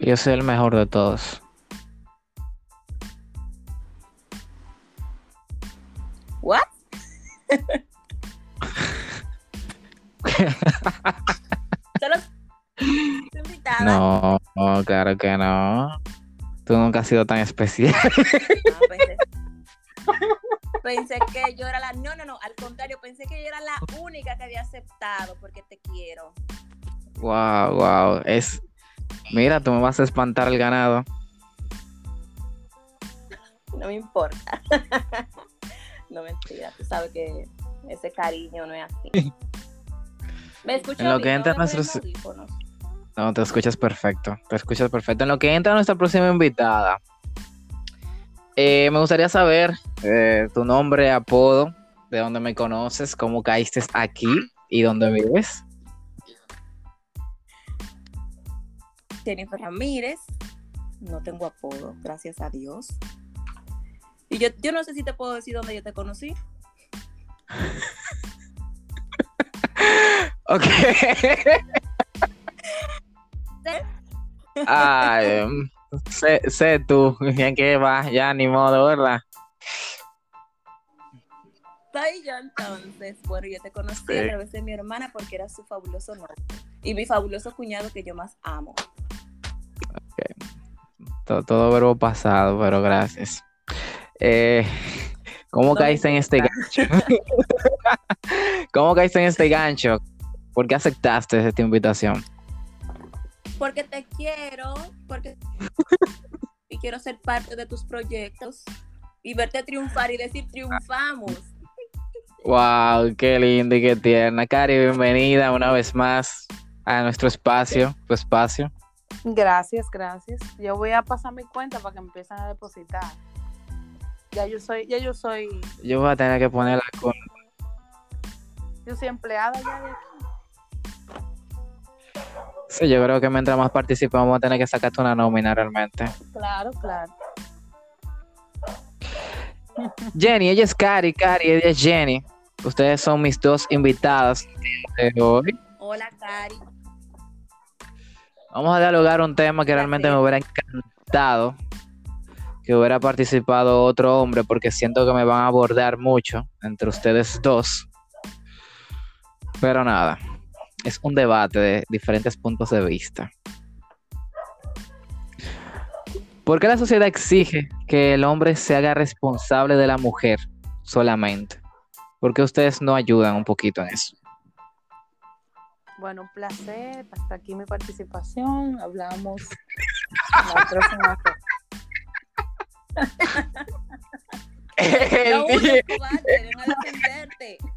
Yo soy el mejor de todos. ¿What? Solo estoy invitada. No, no, claro que no. Tú nunca has sido tan especial. Pensé, pensé que yo era la. No, no, no. Al contrario, pensé que yo era la única que había aceptado porque te quiero. Wow, wow. Es. Mira, tú me vas a espantar el ganado. No me importa. no mentira. Tú sabes que ese cariño no es así. ¿Me escuchas? En lo bien? que No entra ponen nuestros-. No, te escuchas perfecto. Te escuchas perfecto. En lo que entra nuestra próxima invitada. eh, me gustaría saber eh, tu nombre, apodo, de dónde me conoces, cómo caíste aquí y dónde vives. Jennifer Ramírez. No tengo apodo, gracias a Dios. Y yo, yo no sé si te puedo decir dónde yo te conocí. Ok. Ay, sé, sé tú, bien que va, ya ni modo, ¿verdad? Soy yo entonces. Bueno, yo te conocí Sí. a través de mi hermana porque era su fabuloso novio. Y mi fabuloso cuñado que yo más amo. Todo, todo verbo pasado, pero gracias. Eh, ¿Cómo caíste en este gancho? ¿Cómo caíste en este gancho? ¿Por qué aceptaste esta invitación? Porque te quiero, porque y quiero ser parte de tus proyectos y verte triunfar y decir triunfamos. Wow, qué lindo y qué tierna. Cari, bienvenida una vez más a nuestro espacio, tu espacio. Gracias, gracias. Yo voy a pasar mi cuenta para que me empiecen a depositar. Ya yo soy, ya yo soy, Yo voy a tener que ponerla con... yo soy empleada ya de aquí. Sí, yo creo que mientras más participemos vamos a tener que sacarte una nómina realmente. Claro, claro. Jenny, ella es Cari, Cari, ella es Jenny. Ustedes son mis dos invitadas de hoy. Hola, Cari. Vamos a dialogar un tema que realmente me hubiera encantado que hubiera participado otro hombre porque siento que me van a abordar mucho entre ustedes dos. Pero nada, es un debate de diferentes puntos de vista. ¿Por qué la sociedad exige que el hombre se haga responsable de la mujer solamente? ¿Por qué ustedes no ayudan un poquito en eso? Bueno, un placer. Hasta aquí mi participación. Hablamos la próxima No,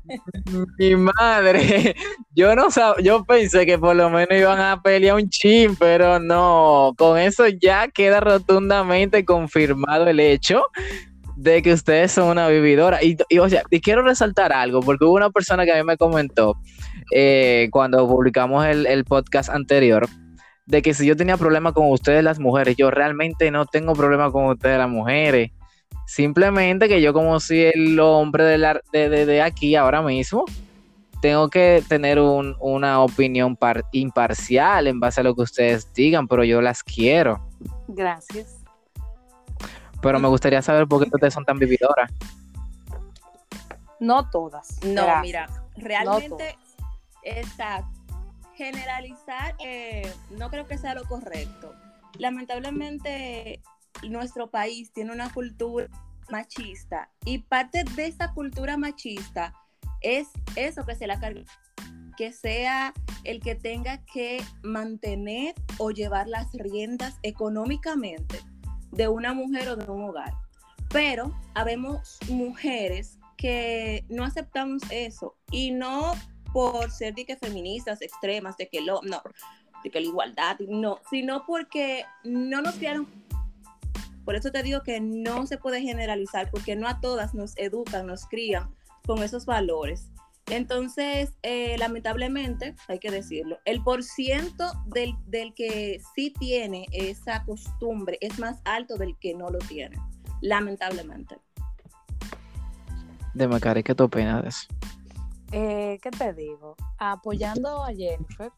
Mi madre, yo no sab- yo pensé que por lo menos iban a pelear un chin, pero no, con eso ya queda rotundamente confirmado el hecho de que ustedes son una vividora. Y, o sea, y quiero resaltar algo, porque hubo una persona que a mí me comentó eh, cuando publicamos el, el podcast anterior, de que si yo tenía problema con ustedes las mujeres, yo realmente no tengo problema con ustedes las mujeres. Simplemente que yo como soy el hombre de, la- de, de- de aquí ahora mismo, tengo que tener un- una opinión par- imparcial en base a lo que ustedes digan, pero yo las quiero. Gracias. Pero me gustaría saber por qué ustedes son tan vividoras. No todas. No, Gracias. mira, realmente está generalizar eh, no creo que sea lo correcto. Lamentablemente nuestro país tiene una cultura machista y parte de esa cultura machista es eso que se la carga que sea el que tenga que mantener o llevar las riendas económicamente de una mujer o de un hogar. Pero habemos mujeres que no aceptamos eso y no por ser de que feministas extremas, de que lo, no, de que la igualdad, no, sino porque no nos criaron. Por eso te digo que no se puede generalizar, porque no a todas nos educan, nos crían con esos valores. Entonces, eh, lamentablemente, hay que decirlo, el porciento del, del que sí tiene esa costumbre es más alto del que no lo tiene, lamentablemente. Dime, Cari, ¿qué tú opinas de eso? Eh, ¿Qué te digo? Apoyando a Jennifer,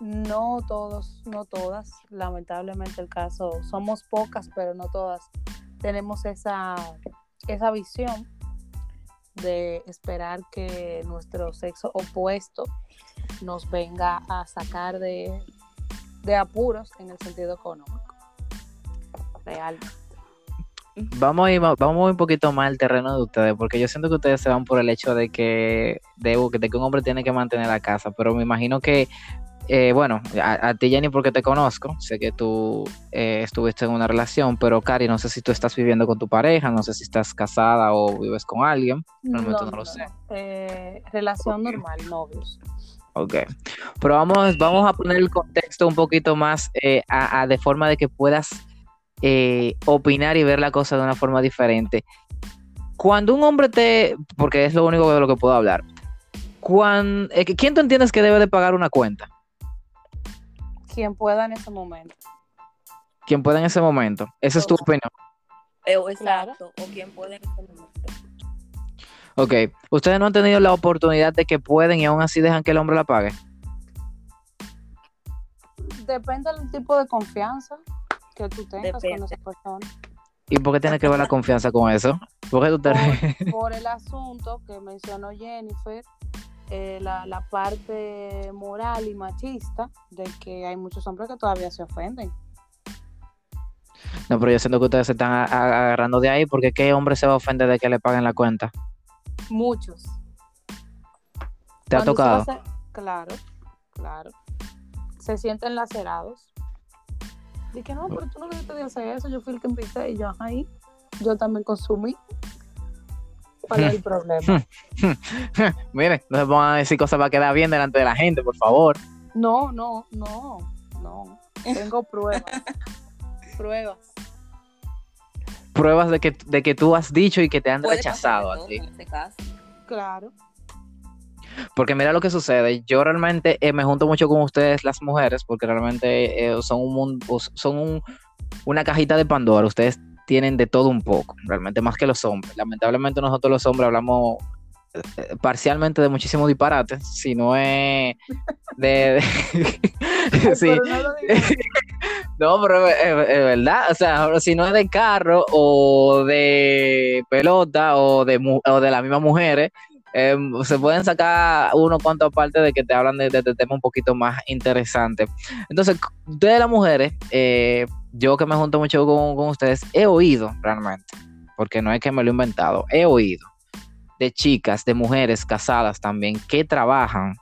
No todos, no todas. Lamentablemente el caso, somos pocas, pero no todas. Tenemos esa, esa visión de esperar que nuestro sexo opuesto nos venga a sacar de, de apuros en el sentido económico. Real. Vamos a, ir, vamos un poquito más al terreno de ustedes, porque yo siento que ustedes se van por el hecho de que, de, de que un hombre tiene que mantener la casa, pero me imagino que, eh, bueno, a, a, ti Jenny porque te conozco, sé que tú eh, estuviste en una relación, pero Cari, no sé si tú estás viviendo con tu pareja, no sé si estás casada o vives con alguien, realmente no, no lo sé. Eh, relación okay. normal, novios. Ok, pero vamos, vamos a poner el contexto un poquito más eh, a, a, de forma de que puedas opinar y ver la cosa de una forma diferente. Cuando un hombre te, porque es lo único de lo que puedo hablar, cuando, ¿quién tú entiendes que debe de pagar una cuenta? Quien pueda en ese momento. Quien pueda en ese momento. Esa es tu opinión. Eh, exacto, o quien pueda en ese momento. Ok, ¿ustedes no han tenido la oportunidad de que pueden y aún así dejan que el hombre la pague? Depende del tipo de confianza que tú tengas Depende. con esa persona. ¿Y por qué tiene que ver la confianza con eso? ¿Por, qué tú te... por, por el asunto que mencionó Jennifer, eh, la, la, parte moral y machista de que hay muchos hombres que todavía se ofenden. No, pero yo siento que ustedes se están agarrando de ahí porque ¿qué hombre se va a ofender de que le paguen la cuenta? Muchos. ¿Te ha tocado? Claro, claro. Se sienten lacerados. Dije, no, pero tú no debiste de hacer eso, yo fui el que empecé y yo ahí, yo también consumí. ¿Cuál es el problema? Miren, no se pongan a decir cosas para quedar bien delante de la gente, por favor. No, no, no, no. Tengo pruebas. pruebas. Pruebas de que, de que tú has dicho y que te han rechazado a ti. En este caso. Claro. Porque mira lo que sucede, yo realmente eh, me junto mucho con ustedes las mujeres porque realmente eh, son un mundo, son un, una cajita de Pandora, ustedes tienen de todo un poco, realmente más que los hombres. Lamentablemente nosotros los hombres hablamos eh, parcialmente de muchísimos disparates, si no es de... de sí. No, pero es, es, es, verdad, o sea, si no es de carro o de pelota o de, o de las mismas mujeres, eh, se pueden sacar uno cuanto aparte de que te hablan de, de, de tema un poquito más interesante. Entonces, ustedes las mujeres, eh, yo que me junto mucho con, con, ustedes, he oído realmente, porque no es que me lo he inventado, he oído de chicas, de mujeres casadas también, que trabajan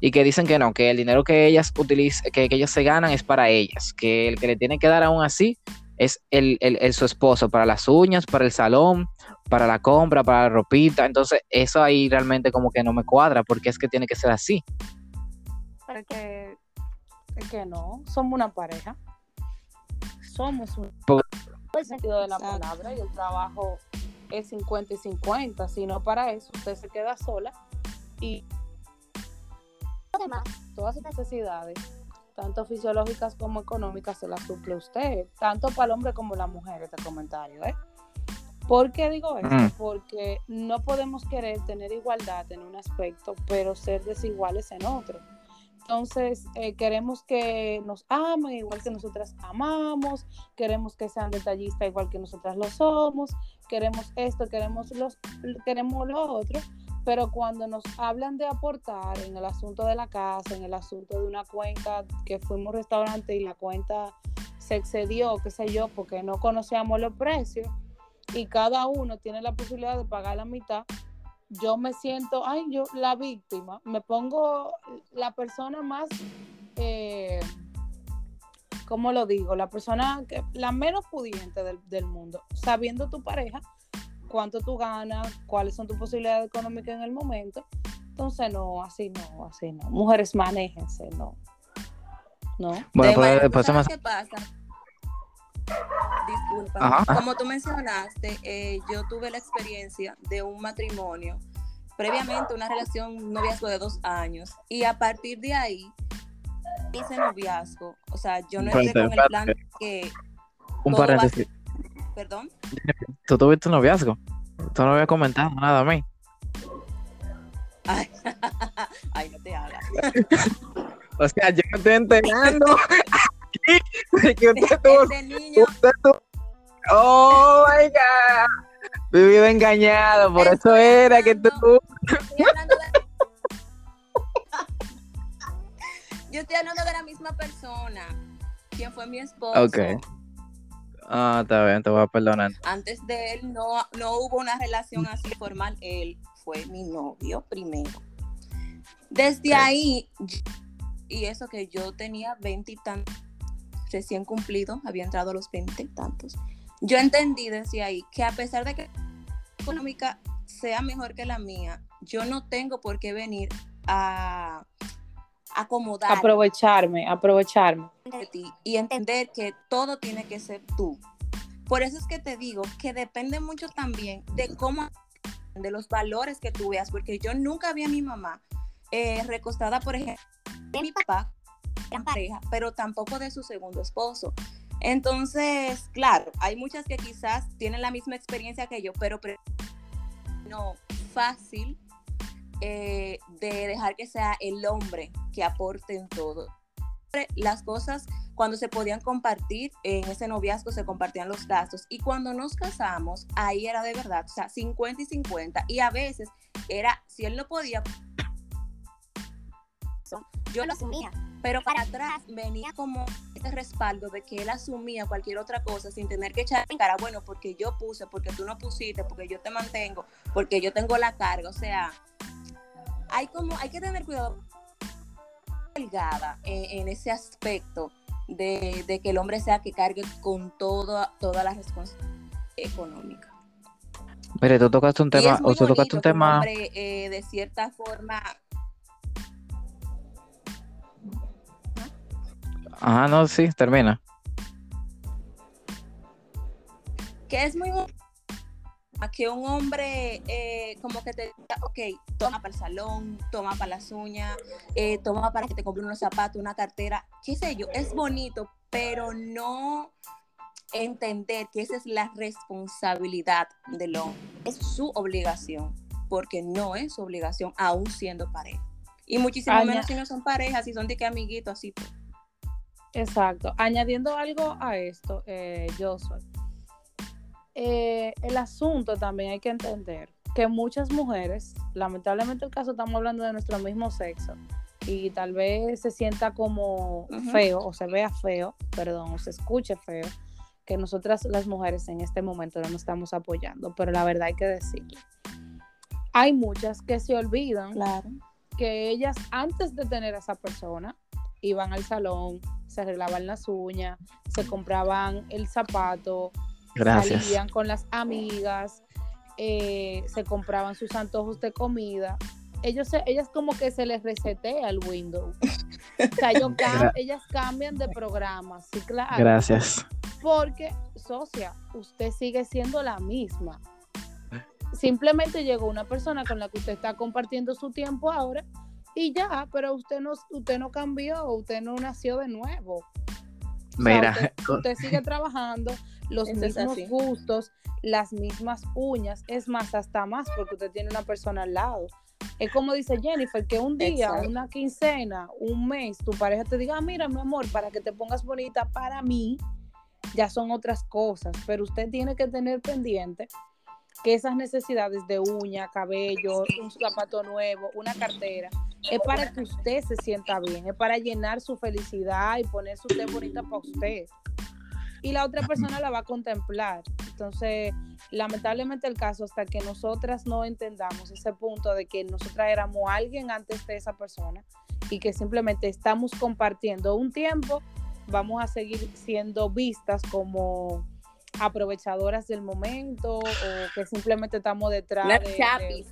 y que dicen que no, que el dinero que ellas utilizan, que, que ellas se ganan es para ellas, que el que le tiene que dar aún así es el, el, su esposo para las uñas, para el salón, para la compra, para la ropita. Entonces, eso ahí realmente como que no me cuadra, porque es que tiene que ser así. Porque es que no, somos una pareja. Somos un Por... el sentido de la palabra y el trabajo es 50 y 50, si no para eso usted se queda sola y además todas sus necesidades tanto fisiológicas como económicas, se las suple usted, tanto para el hombre como la mujer, este comentario, ¿eh? ¿Por qué digo esto? Mm. Porque no podemos querer tener igualdad en un aspecto, pero ser desiguales en otro. Entonces, eh, queremos que nos amen igual que nosotras amamos, queremos que sean detallistas igual que nosotras lo somos, queremos esto, queremos, los, queremos lo otro, pero cuando nos hablan de aportar en el asunto de la casa, en el asunto de una cuenta que fuimos restaurante y la cuenta se excedió, qué sé yo, porque no conocíamos los precios y cada uno tiene la posibilidad de pagar la mitad, yo me siento, ay, yo la víctima, me pongo la persona más, eh, ¿cómo lo digo? La persona, que, la menos pudiente del, del mundo, sabiendo tu pareja cuánto tú ganas, cuáles son tus posibilidades económicas en el momento. Entonces, no, así no, así no. Mujeres, manéjense, no. No. Bueno, pues, pues, más... ¿qué pasa? Disculpa. Ajá. Como tú mencionaste, eh, yo tuve la experiencia de un matrimonio, previamente una relación noviazgo de dos años, y a partir de ahí hice noviazgo. O sea, yo no entré con el plan que. Un paréntesis. Va... Perdón. ¿Tú tuviste un noviazgo? Tú no habías comentado nada a mí. Ay, Ay no te hagas. O sea, yo me estoy enterando aquí de que usted tuvo, niño, usted tuvo- Oh my God. Vivido engañado, por Estoy eso era que tú. estoy de- Yo estoy hablando de la misma persona, quien fue mi esposo. Ok. Ah, está bien, te voy a perdonar. Antes de él no, no hubo una relación así formal, él fue mi novio primero. Desde ahí, y eso que yo tenía 20 y tantos, recién cumplido, había entrado a los 20 y tantos, yo entendí desde ahí que a pesar de que la económica sea mejor que la mía, yo no tengo por qué venir a acomodar Aprovecharme, aprovecharme. de ti y entender que todo tiene que ser tú. Por eso es que te digo que depende mucho también de cómo, de los valores que tú veas, porque yo nunca vi a mi mamá eh, recostada, por ejemplo, mi papá, pareja, pero tampoco de su segundo esposo. Entonces, claro, hay muchas que quizás tienen la misma experiencia que yo, pero no fácil eh, de dejar que sea el hombre que aporte en todo. Las cosas cuando se podían compartir en ese noviazgo se compartían los gastos y cuando nos casamos ahí era de verdad, o sea, 50 y 50 y a veces era si él no podía yo lo asumía, pero para atrás venía como ese respaldo de que él asumía cualquier otra cosa sin tener que echar en cara, bueno, porque yo puse, porque tú no pusiste, porque yo te mantengo, porque yo tengo la carga, o sea, hay como hay que tener cuidado delgada en, en ese aspecto de, de que el hombre sea que cargue con todo, toda la responsabilidad económica. Mire, tú tocaste un tema, o tú tocaste un tema. hombre, eh, de cierta forma, Ajá, no, sí, termina. que es muy bonito que un hombre eh, como que te diga, ok, toma para el salón, toma para las uñas, eh, toma para que te compre unos zapatos, una cartera, qué sé yo, es bonito, pero no entender que esa es la responsabilidad del hombre, es su obligación, porque no es su obligación aún siendo pareja. Y muchísimo menos si no son parejas, si son de que amiguitos, así. Exacto. Añadiendo algo a esto, eh, yo soy. el asunto también hay que entender que muchas mujeres, lamentablemente el caso estamos hablando de nuestro mismo sexo, y tal vez se sienta como feo, o se vea feo, perdón, o se escuche feo, que nosotras las mujeres en este momento no nos estamos apoyando, pero la verdad hay que decirlo. Hay muchas que se olvidan Claro. que ellas antes de tener a esa persona iban al salón, se arreglaban las uñas, se compraban el zapato, Gracias. salían con las amigas, eh, se compraban sus antojos de comida. Ellos se- ellas como que se les resetea el Windows. O sea, ellos cam- Gra- ellas cambian de programa, sí, claro. Gracias. Porque, socia, usted sigue siendo la misma. Simplemente llegó una persona con la que usted está compartiendo su tiempo ahora y ya, pero usted no, usted no cambió, usted no nació de nuevo. O sea, Mira, usted, usted sigue trabajando los mismos gustos, las mismas uñas, es más, hasta más, porque usted tiene una persona al lado. Es como dice Jennifer, que un día, Exacto. una quincena, un mes, tu pareja te diga, "Ah, mira, mi amor, para que te pongas bonita para mí, ya son otras cosas, pero usted tiene que tener pendiente que esas necesidades de uña, cabello, un zapato nuevo, una cartera, es para que usted se sienta bien, es para llenar su felicidad y ponerse usted bonita para usted. Y la otra persona la va a contemplar. Entonces, lamentablemente el caso, hasta que nosotras no entendamos ese punto de que nosotras éramos alguien antes de esa persona y que simplemente estamos compartiendo un tiempo, vamos a seguir siendo vistas como aprovechadoras del momento o que simplemente estamos detrás de- de, chapis.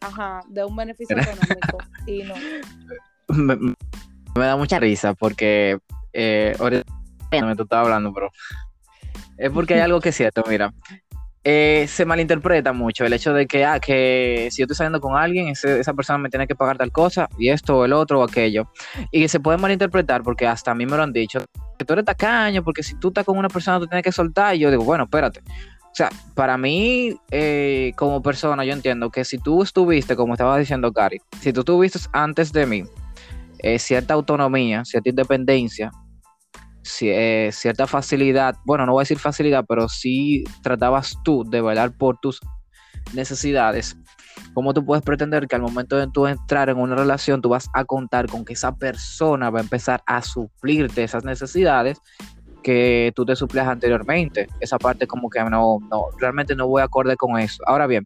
ajá, de un beneficio económico y no. me, me da mucha risa porque eh, ahorita me tú estabas hablando, pero es porque hay algo que es cierto, mira. Eh, se malinterpreta mucho el hecho de que, ah, que si yo estoy saliendo con alguien, esa persona me tiene que pagar tal cosa, y esto, o el otro, o aquello. Y se puede malinterpretar porque hasta a mí me lo han dicho, que tú eres tacaño, porque si tú estás con una persona, tú tienes que soltar. Y yo digo, bueno, espérate. O sea, para mí, eh, como persona, yo entiendo que si tú estuviste, como estaba diciendo Cari, si tú estuviste antes de mí, eh, cierta autonomía, cierta independencia, eh, cierta facilidad, bueno, no voy a decir facilidad, pero sí tratabas tú de velar por tus necesidades, ¿cómo tú puedes pretender que al momento de tú entrar en una relación tú vas a contar con que esa persona va a empezar a suplirte esas necesidades que tú te suplías anteriormente? Esa parte como que no, no, realmente no voy a acorde con eso. Ahora bien,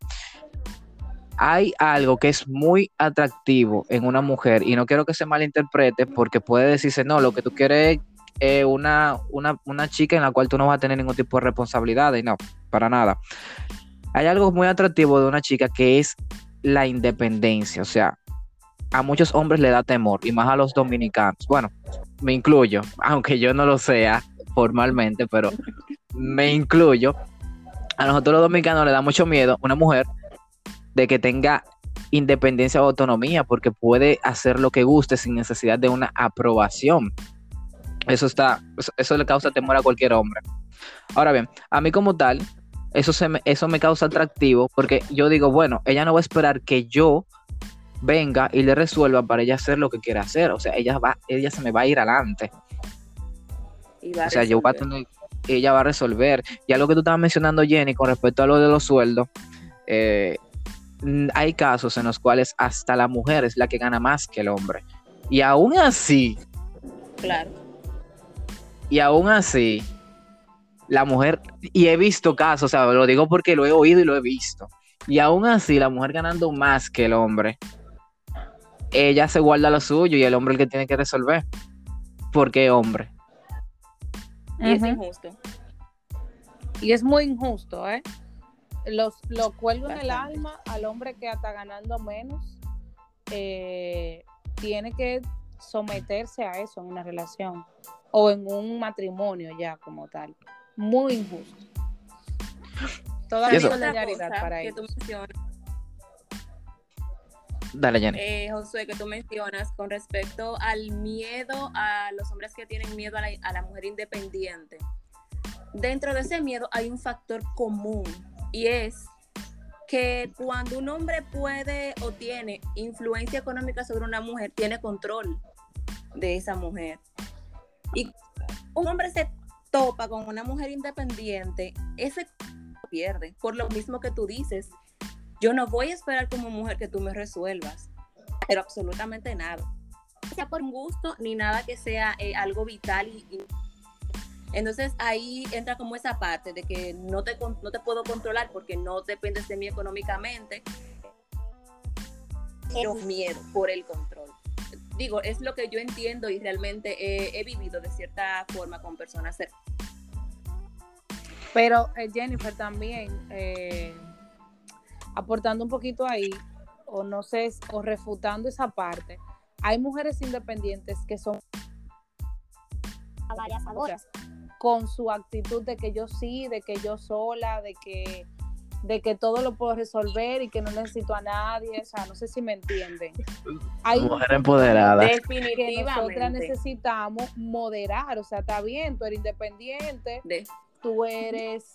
hay algo que es muy atractivo en una mujer y no quiero que se malinterprete porque puede decirse, no, lo que tú quieres es una, una, una chica en la cual tú no vas a tener ningún tipo de responsabilidad y no, para nada hay algo muy atractivo de una chica que es la independencia. O sea, a muchos hombres le da temor, y más a los dominicanos. Bueno, me incluyo, aunque yo no lo sea formalmente, pero me incluyo. A nosotros los dominicanos le da mucho miedo una mujer de que tenga independencia o autonomía, porque puede hacer lo que guste sin necesidad de una aprobación. Eso está, eso le causa temor a cualquier hombre. Ahora bien, a mí como tal, eso, se me, eso me causa atractivo porque yo digo, bueno, ella no va a esperar que yo venga y le resuelva para ella hacer lo que quiera hacer. O sea, ella, va, ella se me va a ir adelante. o sea, yo voy a tener, ella va a resolver. Ya lo que tú estabas mencionando, Jenny, con respecto a lo de los sueldos, eh, hay casos en los cuales hasta la mujer es la que gana más que el hombre. Y aún así. Claro. Y aún así, la mujer, y he visto casos, o sea, lo digo porque lo he oído y lo he visto, y aún así la mujer ganando más que el hombre, ella se guarda lo suyo y el hombre el que tiene que resolver. ¿Por qué hombre? Y es injusto. Y es muy injusto, ¿eh? Los, lo cuelgo en el alma al hombre que hasta ganando menos eh, tiene que someterse a eso en una relación o en un matrimonio ya como tal muy injusto. Toda la solidaridad para que ellos. Dale, Jenny. Eh, Josué, que tú mencionas con respecto al miedo a los hombres que tienen miedo a la, a la mujer independiente. Dentro de ese miedo hay un factor común y es que cuando un hombre puede o tiene influencia económica sobre una mujer, tiene control de esa mujer. Y un hombre se topa con una mujer independiente, ese pierde. Por lo mismo que tú dices, yo no voy a esperar como mujer que tú me resuelvas, pero absolutamente nada. Sea por gusto ni nada que sea eh, algo vital y, entonces ahí entra como esa parte de que no te, no te puedo controlar porque no dependes de mí económicamente. Pero miedo por el control digo, es lo que yo entiendo y realmente he, vivido de cierta forma con personas cercanas. Pero eh, Jennifer también, eh, aportando un poquito ahí, o no sé, o refutando esa parte, hay mujeres independientes que son varias con su actitud de que yo sí, de que yo sola, de que de que todo lo puedo resolver y que no necesito a nadie, o sea, no sé si me entienden. Hay Mujer empoderada. Definitivamente. nosotras necesitamos moderar, o sea, está bien, tú eres independiente, tú eres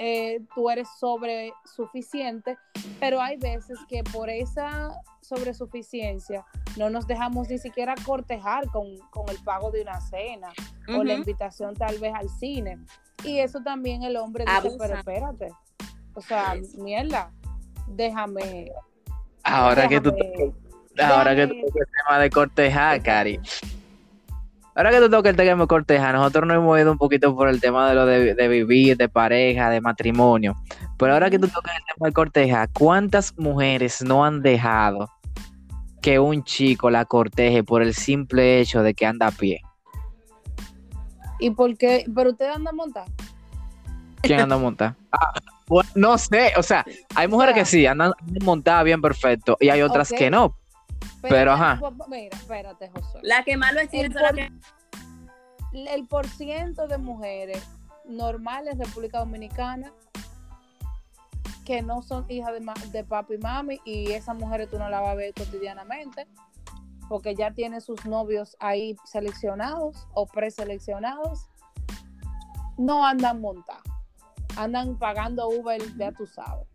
eh, tú eres sobre suficiente, pero hay veces que por esa sobresuficiencia no nos dejamos ni siquiera cortejar con, el pago de una cena o la invitación tal vez al cine. Y eso también el hombre dice, pero espérate, o sea, mierda, déjame. Ahora que tú ahora que tú el tema de cortejar, Cari. Ahora que tú toques el tema de cortejar, nosotros nos hemos ido un poquito por el tema de lo de, vivir, de pareja, de matrimonio. Pero ahora que tú tocas el tema de cortejar, ¿cuántas mujeres no han dejado que un chico la corteje por el simple hecho de que anda a pie? ¿Y por qué? ¿Pero usted anda a montar? ¿Quién anda a montar? Ah, no sé, o sea, hay mujeres que sí, andan montadas bien perfecto y hay otras que no. Pero, ajá. Mira, espérate, José. La que más lo es el, el por ciento de mujeres normales en República Dominicana que no son hijas de, de papi y mami y esas mujeres tú no las vas a ver cotidianamente porque ya tienen sus novios ahí seleccionados o preseleccionados, no andan montados andan pagando Uber, ya tú sabes.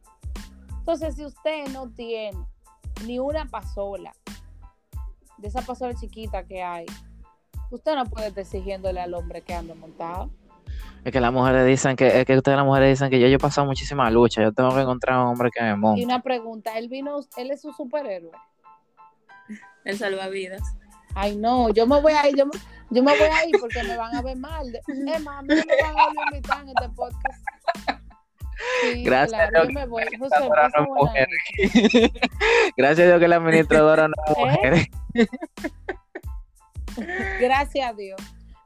Entonces, si usted no tiene ni una pasola de esa pasola chiquita que hay, usted no puede estar exigiéndole al hombre que ande montado. Es que las mujeres dicen que, es que ustedes las mujeres dicen que yo, yo he pasado muchísima lucha, yo tengo que encontrar un hombre que me monte. Y una pregunta, él vino, él es un superhéroe. El salvavidas. Ay, no, yo me voy a ir, yo me, yo me voy a ir porque me van a ver mal. Es más, a mí no me van a invitar en este podcast. Sí, Gracias claro, yo me voy. José, no mujer. Gracias a Dios que la administradora no es ¿Eh? mujer. Gracias a Dios.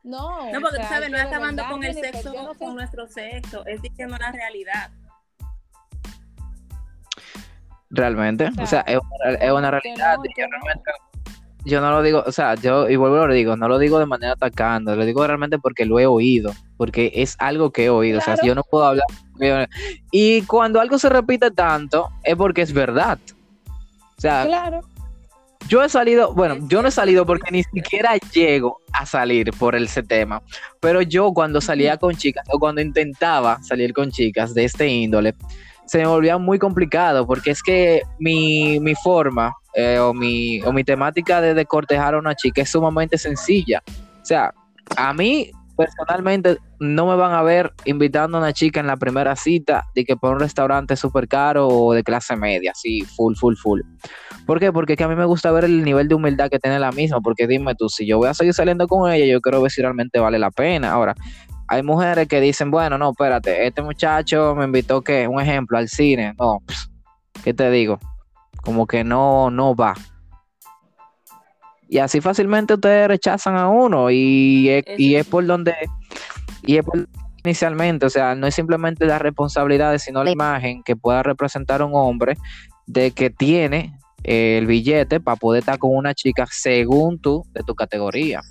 No, No, porque o tú sabes, no es acabando verdad, con el Jennifer, sexo, yo no sé- con nuestro sexo, es diciendo la realidad. Realmente, o sea, es una, es una que realidad. yo, no. Yo no lo digo, o sea, yo, y vuelvo y lo digo, no lo digo de manera atacando, lo digo realmente porque lo he oído, porque es algo que he oído, o sea, yo no puedo hablar. Y cuando algo se repite tanto, es porque es verdad. O sea, Claro. Yo he salido, bueno, yo no he salido porque ni siquiera llego a salir por ese tema, pero yo cuando salía con chicas o cuando intentaba salir con chicas de este índole, se me volvía muy complicado porque es que mi, mi forma eh, o, mi, o mi temática de, cortejar a una chica es sumamente sencilla. O sea, a mí personalmente no me van a ver invitando a una chica en la primera cita de que por un restaurante súper caro o de clase media, así, full, full, full. ¿Por qué? Porque es que a mí me gusta ver el nivel de humildad que tiene la misma, porque dime tú, si yo voy a seguir saliendo con ella, yo quiero ver si realmente vale la pena. Ahora, hay mujeres que dicen, bueno, no, espérate, este muchacho me invitó, que Un ejemplo, al cine. No, pss, ¿qué te digo? Como que no, no va. Y así fácilmente ustedes rechazan a uno y es, y es por donde, y es por inicialmente, o sea, no es simplemente la responsabilidad, sino la imagen que pueda representar un hombre de que tiene eh, el billete para poder estar con una chica según tú de tu categoría.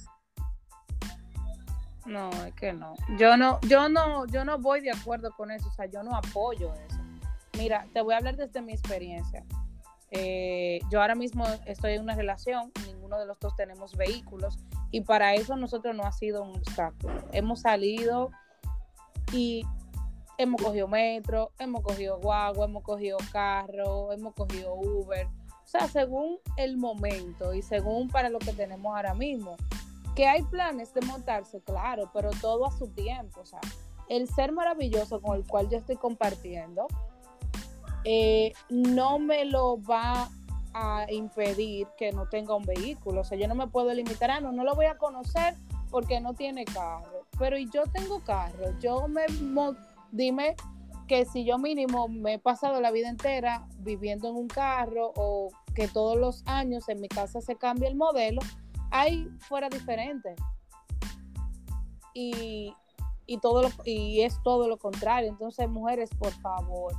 No, es que no. Yo no, yo no, yo no voy de acuerdo con eso, o sea, yo no apoyo eso. Mira, te voy a hablar desde mi experiencia. Eh, yo ahora mismo estoy en una relación, ninguno de los dos tenemos vehículos y para eso nosotros no ha sido un obstáculo. Hemos salido y hemos cogido metro, hemos cogido guagua, hemos cogido carro, hemos cogido Uber. O sea, según el momento y según para lo que tenemos ahora mismo. Que hay planes de montarse, claro, pero todo a su tiempo. O sea, el ser maravilloso con el cual yo estoy compartiendo eh, no me lo va a impedir que no tenga un vehículo. O sea, yo no me puedo limitar, ah, no, no lo voy a conocer porque no tiene carro. Pero yo tengo carro, yo me dime que si yo mínimo me he pasado la vida entera viviendo en un carro o que todos los años en mi casa se cambia el modelo, ahí fuera diferente. Y, y, todo lo- y es todo lo contrario. Entonces, mujeres, por favor,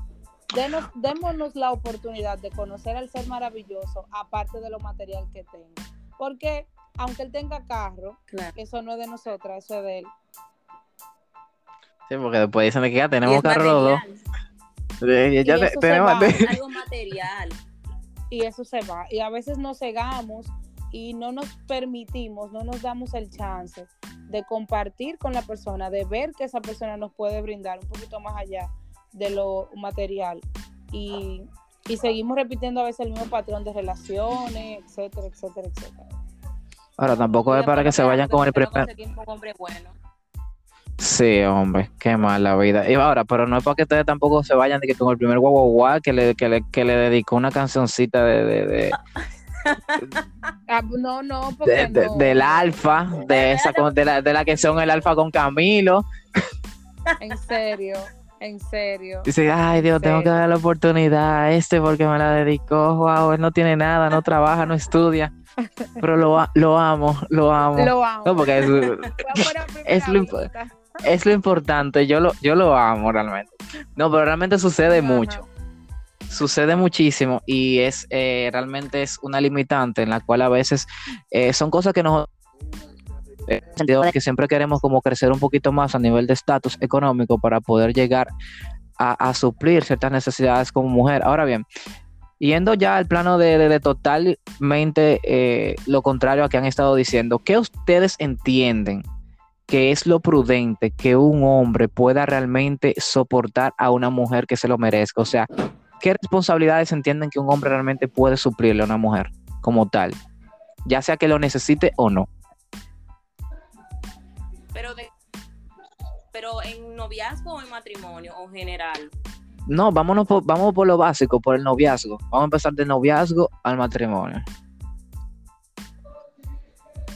denos, démonos la oportunidad de conocer al ser maravilloso, aparte de lo material que tenga. Porque aunque él tenga carro, Claro. eso no es de nosotras, eso es de él. Sí, porque después dicen que ya Y tenemos carro los dos. ya Y te- tenemos- va. algo material. y eso se va. Y a veces nos cegamos y no nos permitimos, no nos damos el chance de compartir con la persona, de ver que esa persona nos puede brindar un poquito más allá de lo material. Y, y seguimos repitiendo a veces el mismo patrón de relaciones, etcétera, etcétera, etcétera. Ahora tampoco es para que se vayan con el primer. bueno. Sí, hombre, qué mal la vida. Y ahora, pero no es para que ustedes tampoco se vayan de que con el primer guau guau guau que le, que le, que le dedicó una cancioncita de, de, de- Ah, no, no, porque de- de- no. del alfa, de esa con- de la, de la que son el alfa con Camilo. En serio, en serio. Dice, ay Dios, tengo que dar la oportunidad a este porque me la dedicó. Wow, él no tiene nada, no trabaja, no estudia. Pero lo, lo amo, lo amo. Lo amo. No, porque es, es lo es lo importante, yo lo, yo lo amo realmente. No, pero realmente sucede Ajá. mucho. Sucede muchísimo y es eh, realmente es una limitante en la cual a veces eh, son cosas que nos que siempre queremos como crecer un poquito más a nivel de estatus económico para poder llegar a, suplir ciertas necesidades como mujer. Ahora bien, yendo ya al plano de totalmente eh, lo contrario a que han estado diciendo, ¿qué ustedes entienden que es lo prudente que un hombre pueda realmente soportar a una mujer que se lo merezca? O sea, ¿qué responsabilidades entienden que un hombre realmente puede suplirle a una mujer como tal? ya sea que lo necesite o no. Pero, de, pero en noviazgo o en matrimonio o en general. No, vámonos por, vamos por lo básico, por el noviazgo. Vamos a empezar de noviazgo al matrimonio.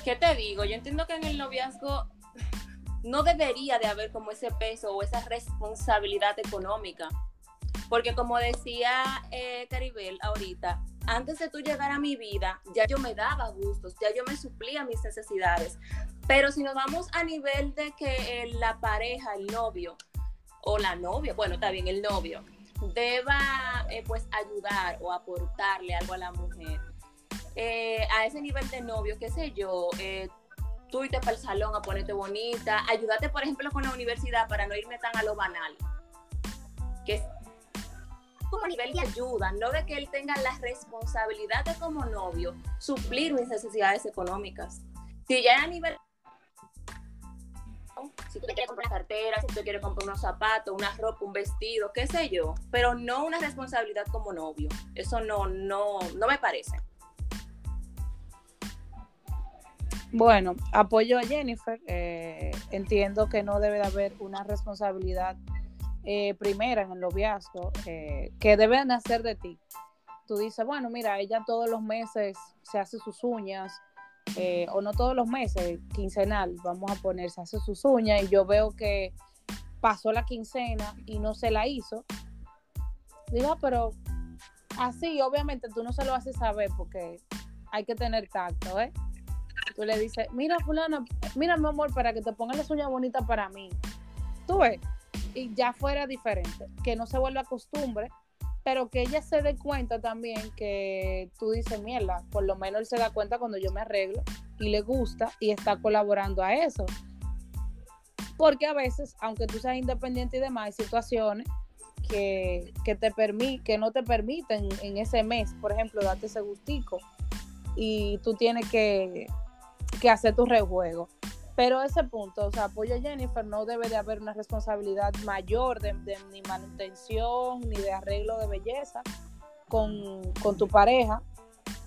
¿Qué te digo? Yo entiendo que en el noviazgo no debería de haber como ese peso o esa responsabilidad económica. Porque como decía eh, Caribel ahorita, antes de tú llegar a mi vida, ya yo me daba gustos, ya yo me suplía mis necesidades. Pero si nos vamos a nivel de que la pareja, el novio o la novia, bueno, está bien, el novio, deba eh, pues ayudar o aportarle algo a la mujer. Eh, a ese nivel de novio, qué sé yo, eh, tú irte para el salón a ponerte bonita, ayúdate, por ejemplo, con la universidad para no irme tan a lo banal. Que es como nivel de ayuda, no de que él tenga la responsabilidad de como novio suplir mis necesidades económicas. Si ya a nivel si tú quieres comprar una cartera, si tú quieres comprar unos zapatos, una ropa, un vestido, qué sé yo, pero no una responsabilidad como novio. Eso no, no, no me parece. Bueno, apoyo a Jennifer. Eh, entiendo que no debe de haber una responsabilidad eh, primera en el noviazgo eh, que debe nacer de ti. Tú dices, bueno, mira, ella todos los meses se hace sus uñas, o no todos los meses, quincenal, vamos a poner, se hace sus uñas y yo veo que pasó la quincena y no se la hizo. Digo, ah, pero así, obviamente tú no se lo haces saber porque hay que tener tacto, ¿eh? Tú le dices, mira fulana, mira mi amor, para que te pongan las uñas bonitas para mí. Tú ves, y ya fuera diferente, que no se vuelva costumbre, pero que ella se dé cuenta también que tú dices, mierda, por lo menos él se da cuenta cuando yo me arreglo y le gusta y está colaborando a eso. Porque a veces, aunque tú seas independiente y demás, hay situaciones que, te permi que no te permiten en ese mes, por ejemplo, darte ese gustico. Y tú tienes que, que hacer tu rejuego. Pero ese punto, o sea, apoyo a Jennifer, no debe de haber una responsabilidad mayor de, ni manutención ni de arreglo de belleza con, tu pareja.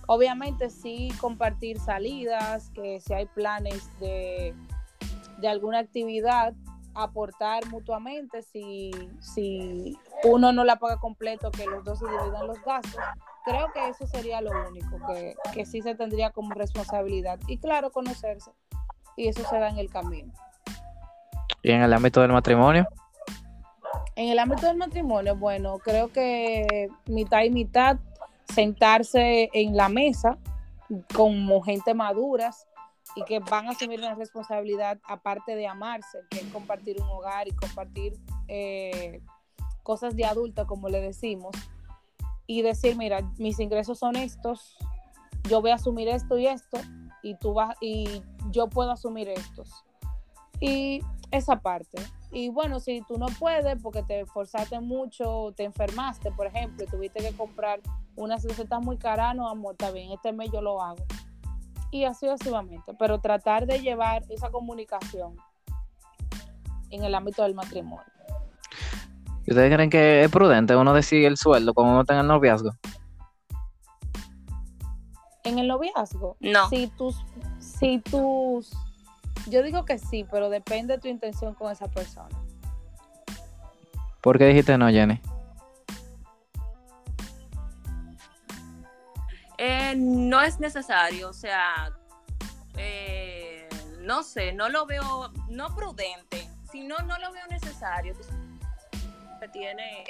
Obviamente sí compartir salidas, que si hay planes de, de alguna actividad, aportar mutuamente, si, si uno no la paga completo, que los dos se dividan los gastos. Creo que eso sería lo único que, que sí se tendría como responsabilidad. Y claro, conocerse. Y eso se da en el camino. ¿Y en el ámbito del matrimonio? En el ámbito del matrimonio, bueno, creo que mitad y mitad sentarse en la mesa como gente maduras y que van a asumir una responsabilidad aparte de amarse, que es compartir un hogar y compartir eh, cosas de adulta, como le decimos, y decir, mira, mis ingresos son estos, yo voy a asumir esto y esto, y tú vas, y yo puedo asumir estos. Y esa parte. Y bueno, si tú no puedes porque te esforzaste mucho, te enfermaste, por ejemplo, y tuviste que comprar unas recetas muy caras, no, amor, está bien, este mes yo lo hago. Y así sucesivamente. Pero tratar de llevar esa comunicación en el ámbito del matrimonio. ¿Ustedes creen que es prudente uno decir el sueldo cuando uno está en el noviazgo? El noviazgo. No. Si tus, si tus, yo digo que sí, pero depende de tu intención con esa persona. ¿Por qué dijiste no, Jenny? Eh, no es necesario, o sea, eh, no sé, no lo veo, no prudente, si no, no lo veo necesario tiene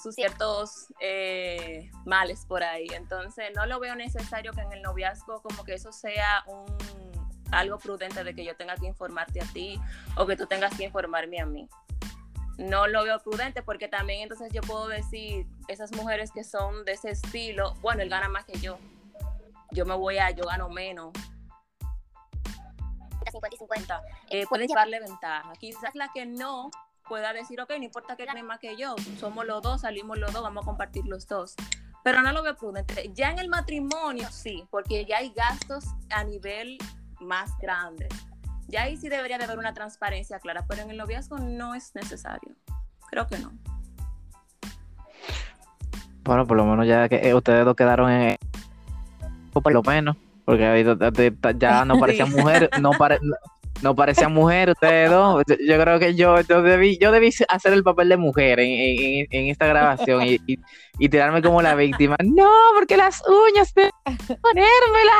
sus ciertos eh, males por ahí. Entonces no lo veo necesario que en el noviazgo como que eso sea un algo prudente de que yo tenga que informarte a ti o que tú tengas que informarme a mí. No lo veo prudente porque también entonces yo puedo decir, esas mujeres que son de ese estilo, bueno, él gana más que yo. Yo me voy a, yo gano menos. 50 y 50. Eh, pueden llevarle ventaja. Quizás la que no pueda decir, ok, no importa que gane más que yo, somos los dos, salimos los dos, vamos a compartir los dos. Pero no lo veo prudente. Ya en el matrimonio sí, porque ya hay gastos a nivel más grande. Ya ahí sí debería de haber una transparencia clara, pero en el noviazgo no es necesario. Creo que no. Bueno, por lo menos ya que eh, ustedes dos quedaron en por lo menos Porque ya no parecía mujer, no, pare- no parecía mujer ustedes dos. Yo, yo creo que yo, yo debí, yo debí hacer el papel de mujer en, en- en esta grabación y, y- y tirarme como la víctima. No, porque las uñas, que ponérmela.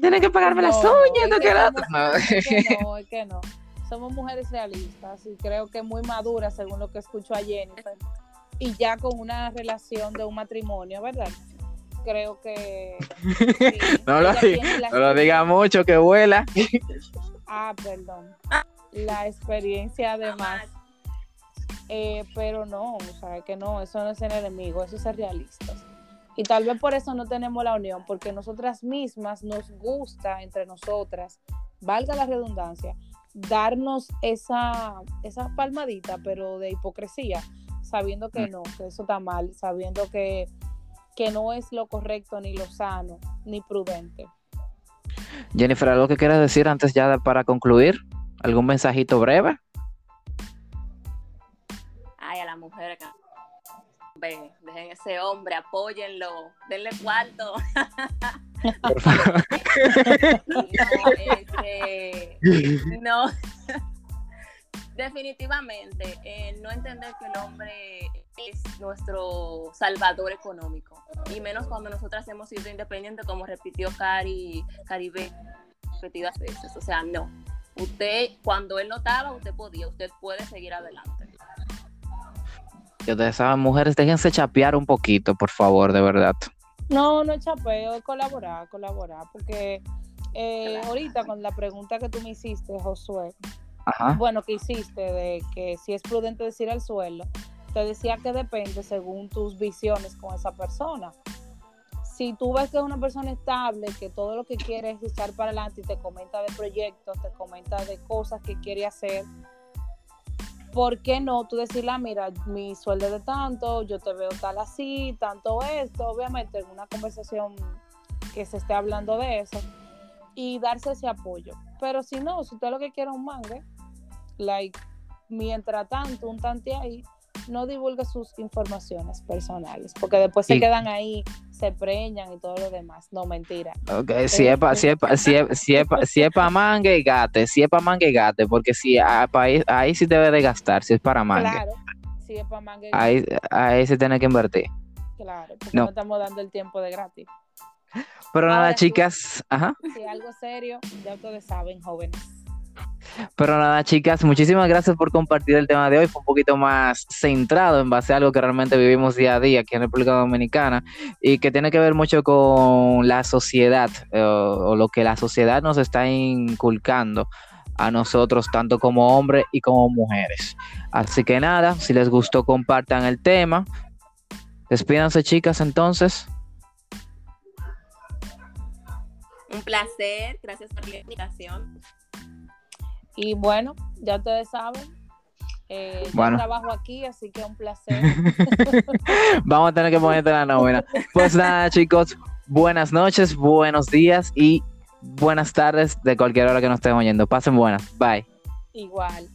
Tienen que pagarme las uñas, no que No. es que no, es que no. Somos mujeres realistas y creo que muy maduras según lo que escucho a Jennifer. Y ya con una relación de un matrimonio, ¿verdad? Creo que... sí, No lo diga- No lo diga mucho que vuela. Ah, perdón. La experiencia además. Eh, pero no, o sea, que no, eso no es ser enemigo, eso es ser realistas. Y tal vez por eso no tenemos la unión, porque nosotras mismas nos gusta entre nosotras, valga la redundancia, darnos esa, esa palmadita, pero de hipocresía, sabiendo que no, que eso está mal, sabiendo que, que no es lo correcto, ni lo sano, ni prudente. Jennifer, ¿algo que quieras decir antes ya para concluir? ¿Algún mensajito breve? Ay, a la mujer acá. Ve, dejen ese hombre, apóyenlo, denle cuarto. Por favor. No, este, no. Definitivamente, eh, no entender que el hombre es nuestro salvador económico. Y menos cuando nosotras hemos sido independientes, como repitió Cari, Caribe repetidas veces. O sea, no. Usted, cuando él no estaba, usted podía, usted puede seguir adelante. Ustedes saben, mujeres, déjense chapear un poquito, por favor, de verdad. No, no chapeo, es colaborar, colaborar, porque eh, Claro. ahorita con la pregunta que tú me hiciste, Josué, Bueno, que hiciste de que si es prudente decir el sueldo, te decía que depende según tus visiones con esa persona. Si tú ves que es una persona estable, que todo lo que quiere es echar para adelante y te comenta de proyectos, te comenta de cosas que quiere hacer, ¿por qué no tú decirle, ah, mira, mi sueldo es de tanto, yo te veo tal así, tanto esto, obviamente en una conversación que se esté hablando de eso y darse ese apoyo. Pero si no, si usted lo que quiere es un mangue, like, mientras tanto, un tante ahí, no divulgue sus informaciones personales, porque después se Y- quedan ahí, se preñan y todo lo demás. No, mentira. Ok, si es para si es pa- si es- si es pa- si es pa mangue y gate, si es para mangue y gate, porque si a- ahí, ahí sí debe de gastar, si es para mangue. Claro, si es para mangue, Ahí, ahí se tiene que invertir. claro, porque No. no. estamos dando el tiempo de gratis. Pero nada, Ahora sí. chicas, ajá. Si algo serio, ya ustedes saben, jóvenes. Pero nada, chicas, muchísimas gracias por compartir el tema de hoy. Fue un poquito más centrado en base a algo que realmente vivimos día a día aquí en República Dominicana y que tiene que ver mucho con la sociedad eh, o, o lo que la sociedad nos está inculcando a nosotros, tanto como hombres y como mujeres. Así que nada, si les gustó, compartan el tema. Despídanse, chicas, entonces. Un placer, gracias por la invitación. Y bueno, ya ustedes saben. Eh, yo Bueno. trabajo aquí, así que un placer. Vamos a tener que ponerte la nómina. Pues nada, chicos, buenas noches, buenos días y buenas tardes de cualquier hora que nos estén oyendo. Pasen buenas. Bye. Igual.